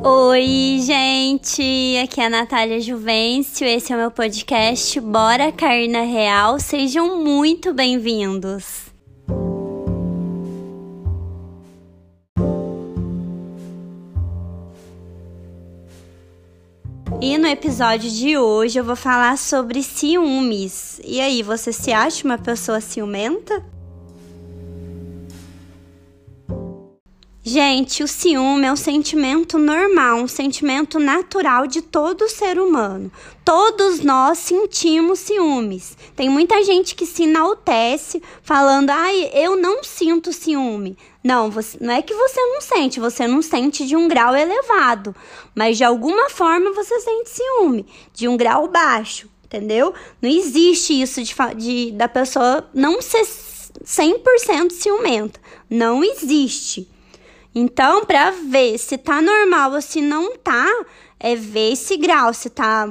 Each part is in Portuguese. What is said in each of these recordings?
Oi, gente! Aqui é a Natália Juvencio, esse é o meu podcast Bora Cair na Real. Sejam muito bem-vindos! E no episódio de hoje eu vou falar sobre ciúmes. E aí, você se acha uma pessoa ciumenta? Gente, o ciúme é um sentimento normal, um sentimento natural de todo ser humano. Todos nós sentimos ciúmes. Tem muita gente que se enaltece falando: ai, eu não sinto ciúme. Não, você, não é que você não sente, você não sente de um grau elevado, mas de alguma forma você sente ciúme, de um grau baixo, entendeu? Não existe isso de, de da pessoa não ser 100% ciumenta. Não existe. Então, para ver se tá normal ou se não tá, é ver esse grau, se tá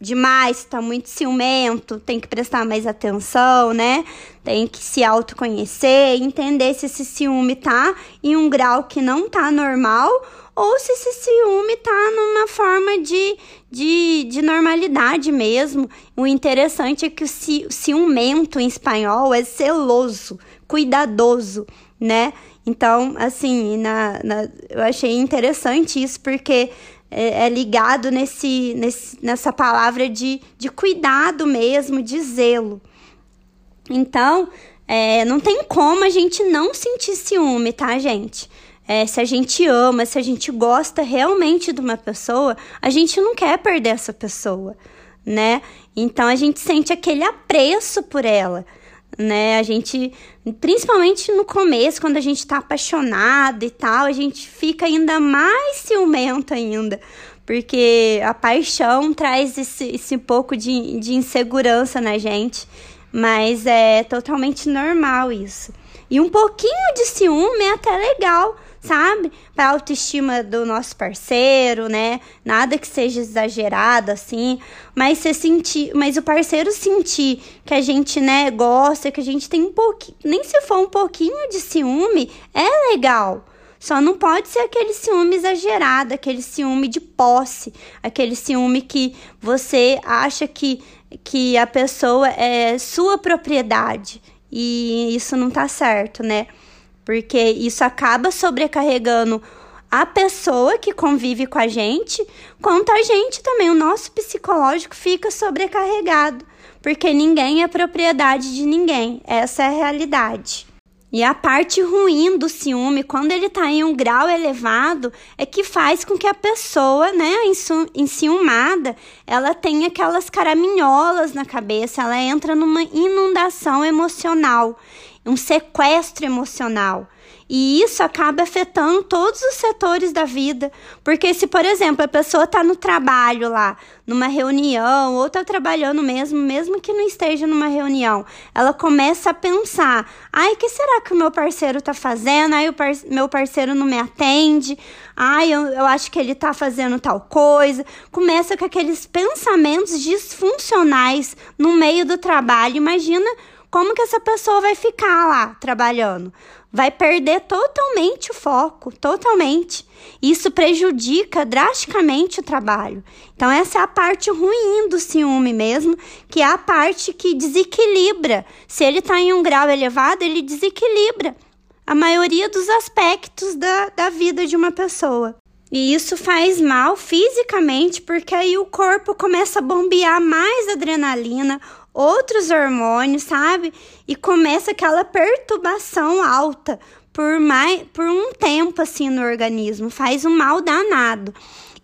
demais, se tá muito ciumento, tem que prestar mais atenção, né? Tem que se autoconhecer, entender se esse ciúme tá em um grau que não tá normal ou se esse ciúme tá numa forma de, de, de normalidade mesmo. O interessante é que o ciumento em espanhol é celoso, cuidadoso, né? Então, assim, na, na, eu achei interessante isso porque é, é ligado nesse, nesse, nessa palavra de, de cuidado mesmo, de zelo. Então, é, não tem como a gente não sentir ciúme, tá, gente? É, se a gente ama, se a gente gosta realmente de uma pessoa, a gente não quer perder essa pessoa, né? Então a gente sente aquele apreço por ela né? A gente, principalmente no começo, quando a gente tá apaixonado e tal, a gente fica ainda mais ciumento ainda, porque a paixão traz esse, esse pouco de, de insegurança na gente, mas é totalmente normal isso. E um pouquinho de ciúme é até legal, sabe? Para autoestima do nosso parceiro, né? Nada que seja exagerado assim, mas você sentir, mas o parceiro sentir que a gente, né, gosta, que a gente tem um pouquinho, nem se for um pouquinho de ciúme, é legal. Só não pode ser aquele ciúme exagerado, aquele ciúme de posse, aquele ciúme que você acha que, que a pessoa é sua propriedade. E isso não tá certo, né? porque isso acaba sobrecarregando a pessoa que convive com a gente, quanto a gente também, o nosso psicológico fica sobrecarregado, porque ninguém é propriedade de ninguém, essa é a realidade. E a parte ruim do ciúme, quando ele está em um grau elevado, é que faz com que a pessoa, né, enciumada, ela tenha aquelas caraminholas na cabeça, ela entra numa inundação emocional um sequestro emocional. E isso acaba afetando todos os setores da vida. Porque se, por exemplo, a pessoa está no trabalho lá, numa reunião, ou está trabalhando mesmo, mesmo que não esteja numa reunião, ela começa a pensar: ai, o que será que o meu parceiro está fazendo? Ai, o par meu parceiro não me atende. Ai, eu, eu acho que ele está fazendo tal coisa. Começa com aqueles pensamentos disfuncionais no meio do trabalho. Imagina como que essa pessoa vai ficar lá trabalhando? Vai perder totalmente o foco, totalmente. Isso prejudica drasticamente o trabalho. Então, essa é a parte ruim do ciúme mesmo, que é a parte que desequilibra. Se ele está em um grau elevado, ele desequilibra a maioria dos aspectos da, da vida de uma pessoa. E isso faz mal fisicamente, porque aí o corpo começa a bombear mais adrenalina, outros hormônios, sabe? E começa aquela perturbação alta por mais por um tempo assim no organismo, faz um mal danado.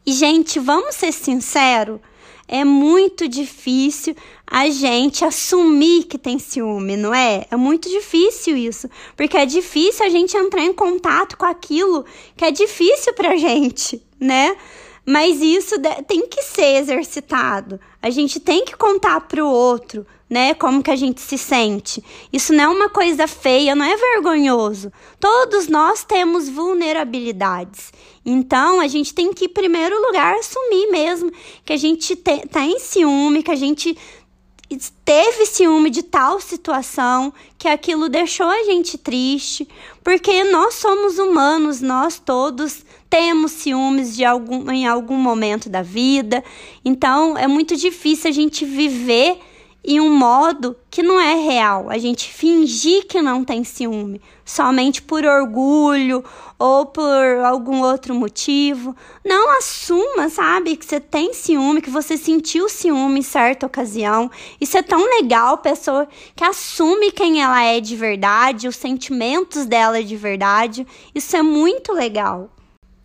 E gente, vamos ser sinceros, é muito difícil a gente assumir que tem ciúme, não é? É muito difícil isso, porque é difícil a gente entrar em contato com aquilo que é difícil pra gente, né? Mas isso tem que ser exercitado. A gente tem que contar para o outro, né? Como que a gente se sente. Isso não é uma coisa feia, não é vergonhoso. Todos nós temos vulnerabilidades. Então, a gente tem que, em primeiro lugar, assumir mesmo que a gente te, tá em ciúme, que a gente teve ciúme de tal situação que aquilo deixou a gente triste, porque nós somos humanos, nós todos temos ciúmes de algum, em algum momento da vida. Então, é muito difícil a gente viver em um modo que não é real. A gente fingir que não tem ciúme, somente por orgulho ou por algum outro motivo. Não assuma, sabe, que você tem ciúme, que você sentiu ciúme em certa ocasião. Isso é tão legal, pessoa que assume quem ela é de verdade, os sentimentos dela de verdade. Isso é muito legal.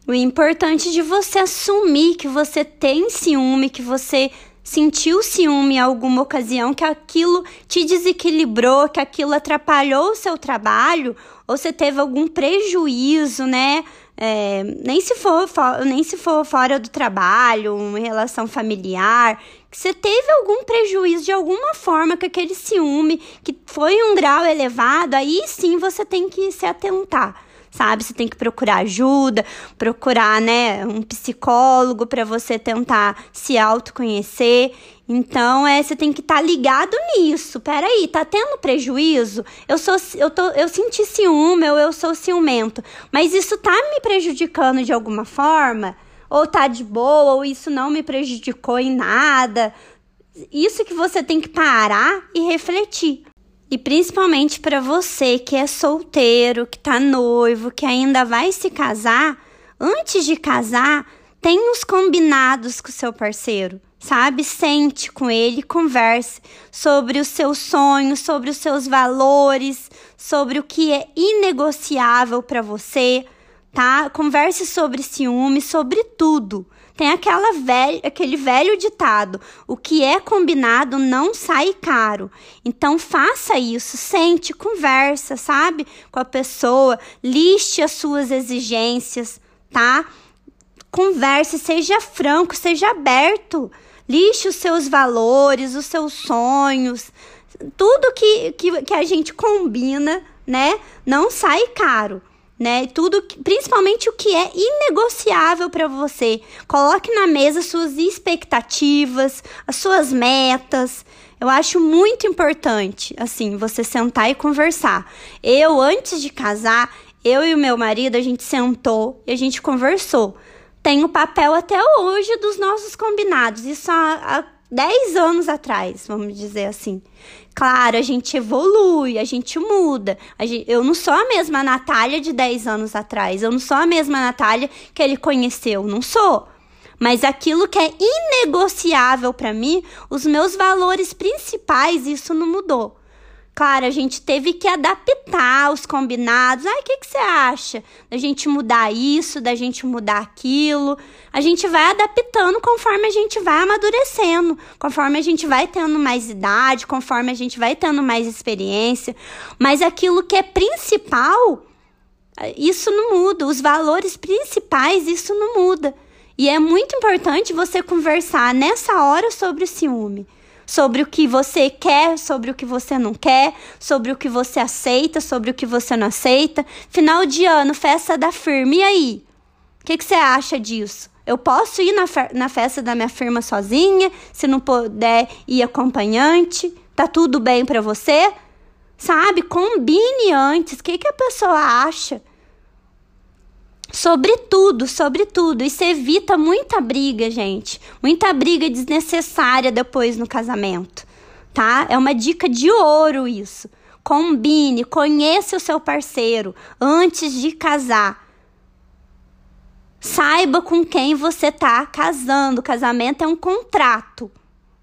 O importante de você assumir que você tem ciúme, que você sentiu ciúme em alguma ocasião, que aquilo te desequilibrou, que aquilo atrapalhou o seu trabalho, ou você teve algum prejuízo, né? É, nem, se for, nem se for fora do trabalho, uma relação familiar, que você teve algum prejuízo de alguma forma com aquele ciúme, que foi um grau elevado, aí sim você tem que se atentar sabe? Você tem que procurar ajuda, procurar, né, um psicólogo para você tentar se autoconhecer. Então, é, você tem que estar tá ligado nisso. Peraí, tá tendo prejuízo? Eu sou eu tô eu senti ciúme, ou eu sou ciumento, mas isso tá me prejudicando de alguma forma? Ou tá de boa, ou isso não me prejudicou em nada? Isso que você tem que parar e refletir. E principalmente para você que é solteiro, que tá noivo, que ainda vai se casar, antes de casar, tenha os combinados com o seu parceiro, sabe? Sente com ele, converse sobre os seus sonhos, sobre os seus valores, sobre o que é inegociável para você, tá? Converse sobre ciúme, sobre tudo. Tem aquela velha, aquele velho ditado: o que é combinado não sai caro. Então faça isso, sente, conversa, sabe? Com a pessoa, liste as suas exigências, tá? Converse, seja franco, seja aberto. Liste os seus valores, os seus sonhos, tudo que, que, que a gente combina, né? Não sai caro né? Tudo, principalmente o que é inegociável para você. Coloque na mesa suas expectativas, as suas metas. Eu acho muito importante, assim, você sentar e conversar. Eu, antes de casar, eu e o meu marido, a gente sentou e a gente conversou. Tem o papel até hoje dos nossos combinados. Isso há, há 10 anos atrás, vamos dizer assim. Claro, a gente evolui, a gente muda. A gente, eu não sou a mesma Natália de 10 anos atrás. Eu não sou a mesma Natália que ele conheceu. Não sou. Mas aquilo que é inegociável para mim, os meus valores principais, isso não mudou. Claro, a gente teve que adaptar os combinados. Ai, o que, que você acha? Da gente mudar isso, da gente mudar aquilo. A gente vai adaptando conforme a gente vai amadurecendo, conforme a gente vai tendo mais idade, conforme a gente vai tendo mais experiência. Mas aquilo que é principal, isso não muda. Os valores principais, isso não muda. E é muito importante você conversar nessa hora sobre o ciúme sobre o que você quer, sobre o que você não quer, sobre o que você aceita, sobre o que você não aceita. Final de ano, festa da firma. E aí? O que, que você acha disso? Eu posso ir na, na festa da minha firma sozinha, se não puder ir acompanhante? Tá tudo bem para você? Sabe? Combine antes. O que, que a pessoa acha? Sobre tudo, sobre tudo. Isso evita muita briga, gente. Muita briga desnecessária depois no casamento, tá? É uma dica de ouro isso. Combine, conheça o seu parceiro antes de casar. Saiba com quem você tá casando. Casamento é um contrato,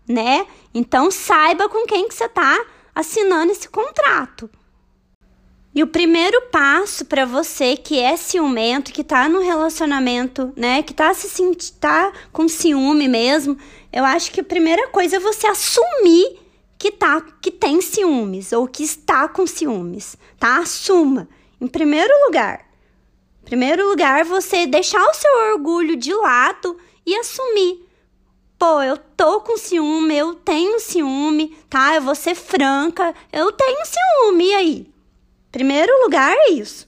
né? Então saiba com quem que você tá assinando esse contrato. E o primeiro passo para você que é ciumento, que tá no relacionamento, né, que tá se sentindo tá com ciúme mesmo, eu acho que a primeira coisa é você assumir que tá que tem ciúmes ou que está com ciúmes, tá? Assuma. Em primeiro lugar. Em primeiro lugar, você deixar o seu orgulho de lado e assumir. Pô, eu tô com ciúme, eu tenho ciúme, tá? Eu vou ser franca, eu tenho ciúme, e aí? Primeiro lugar é isso.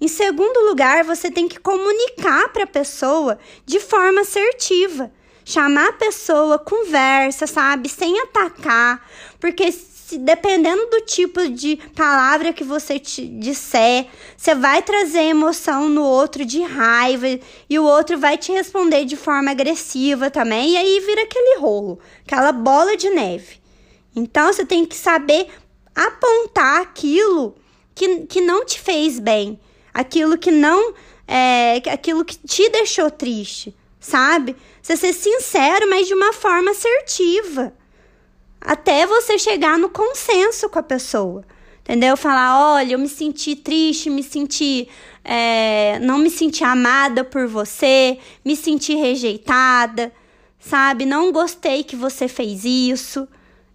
Em segundo lugar, você tem que comunicar para a pessoa de forma assertiva. Chamar a pessoa, conversa, sabe? Sem atacar. Porque se, dependendo do tipo de palavra que você te disser, você vai trazer emoção no outro de raiva e o outro vai te responder de forma agressiva também, e aí vira aquele rolo, aquela bola de neve. Então você tem que saber apontar aquilo que, que não te fez bem, aquilo que não é, aquilo que te deixou triste, sabe? Você ser sincero, mas de uma forma assertiva. Até você chegar no consenso com a pessoa. Entendeu? Falar, olha, eu me senti triste, me senti. É, não me senti amada por você, me senti rejeitada, sabe? Não gostei que você fez isso.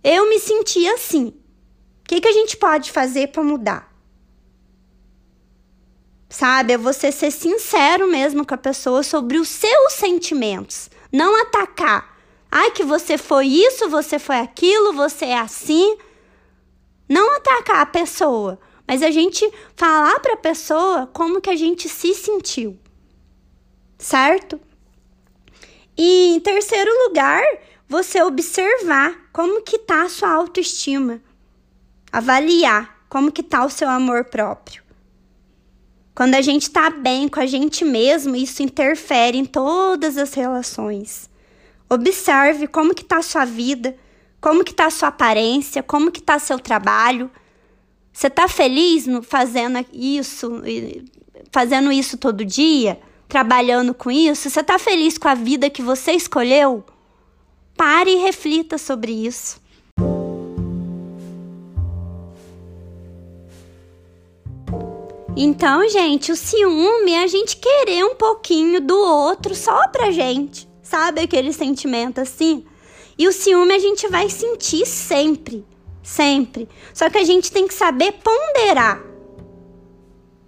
Eu me senti assim. O que, que a gente pode fazer para mudar? Sabe? É você ser sincero mesmo com a pessoa sobre os seus sentimentos, não atacar. Ai, que você foi isso, você foi aquilo, você é assim. Não atacar a pessoa, mas a gente falar para a pessoa como que a gente se sentiu. Certo? E em terceiro lugar, você observar como que tá a sua autoestima. Avaliar como que tá o seu amor próprio. Quando a gente está bem com a gente mesmo, isso interfere em todas as relações. Observe como que está a sua vida, como que está a sua aparência, como que está seu trabalho. Você está feliz no, fazendo isso, fazendo isso todo dia, trabalhando com isso? Você está feliz com a vida que você escolheu? Pare e reflita sobre isso. Então, gente, o ciúme é a gente querer um pouquinho do outro só pra gente. Sabe aquele sentimento assim? E o ciúme a gente vai sentir sempre, sempre. Só que a gente tem que saber ponderar.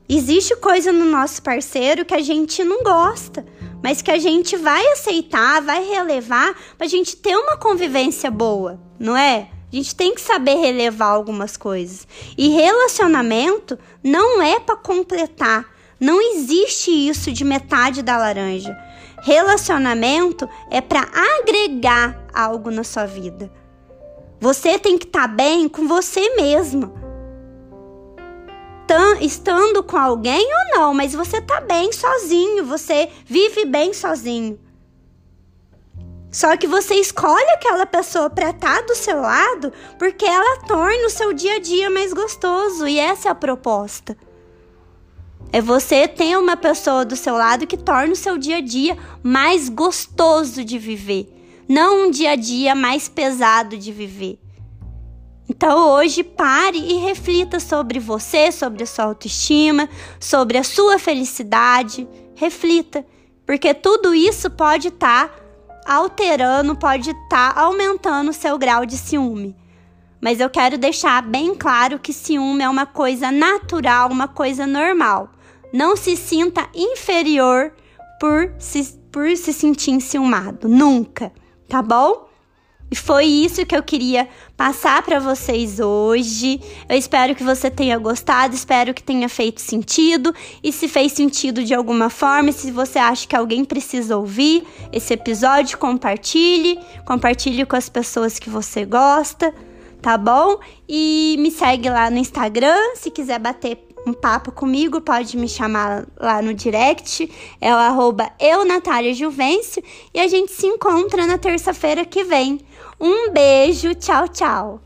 Existe coisa no nosso parceiro que a gente não gosta, mas que a gente vai aceitar, vai relevar pra gente ter uma convivência boa, não é? A gente tem que saber relevar algumas coisas. E relacionamento não é para completar. Não existe isso de metade da laranja. Relacionamento é para agregar algo na sua vida. Você tem que estar tá bem com você mesma. Estando com alguém ou não, mas você tá bem sozinho, você vive bem sozinho. Só que você escolhe aquela pessoa para estar tá do seu lado porque ela torna o seu dia a dia mais gostoso e essa é a proposta. É você ter uma pessoa do seu lado que torna o seu dia a dia mais gostoso de viver, não um dia a dia mais pesado de viver. Então hoje pare e reflita sobre você, sobre a sua autoestima, sobre a sua felicidade. Reflita, porque tudo isso pode estar tá alterando, pode estar tá aumentando seu grau de ciúme. Mas eu quero deixar bem claro que ciúme é uma coisa natural, uma coisa normal. Não se sinta inferior por se, por se sentir enciumado. Nunca, tá bom? E foi isso que eu queria passar para vocês hoje. Eu espero que você tenha gostado, espero que tenha feito sentido. E se fez sentido de alguma forma, se você acha que alguém precisa ouvir esse episódio, compartilhe. Compartilhe com as pessoas que você gosta, tá bom? E me segue lá no Instagram, se quiser bater um papo comigo, pode me chamar lá no direct, é o arroba eu, Natália Juvencio, e a gente se encontra na terça-feira que vem. Um beijo, tchau, tchau.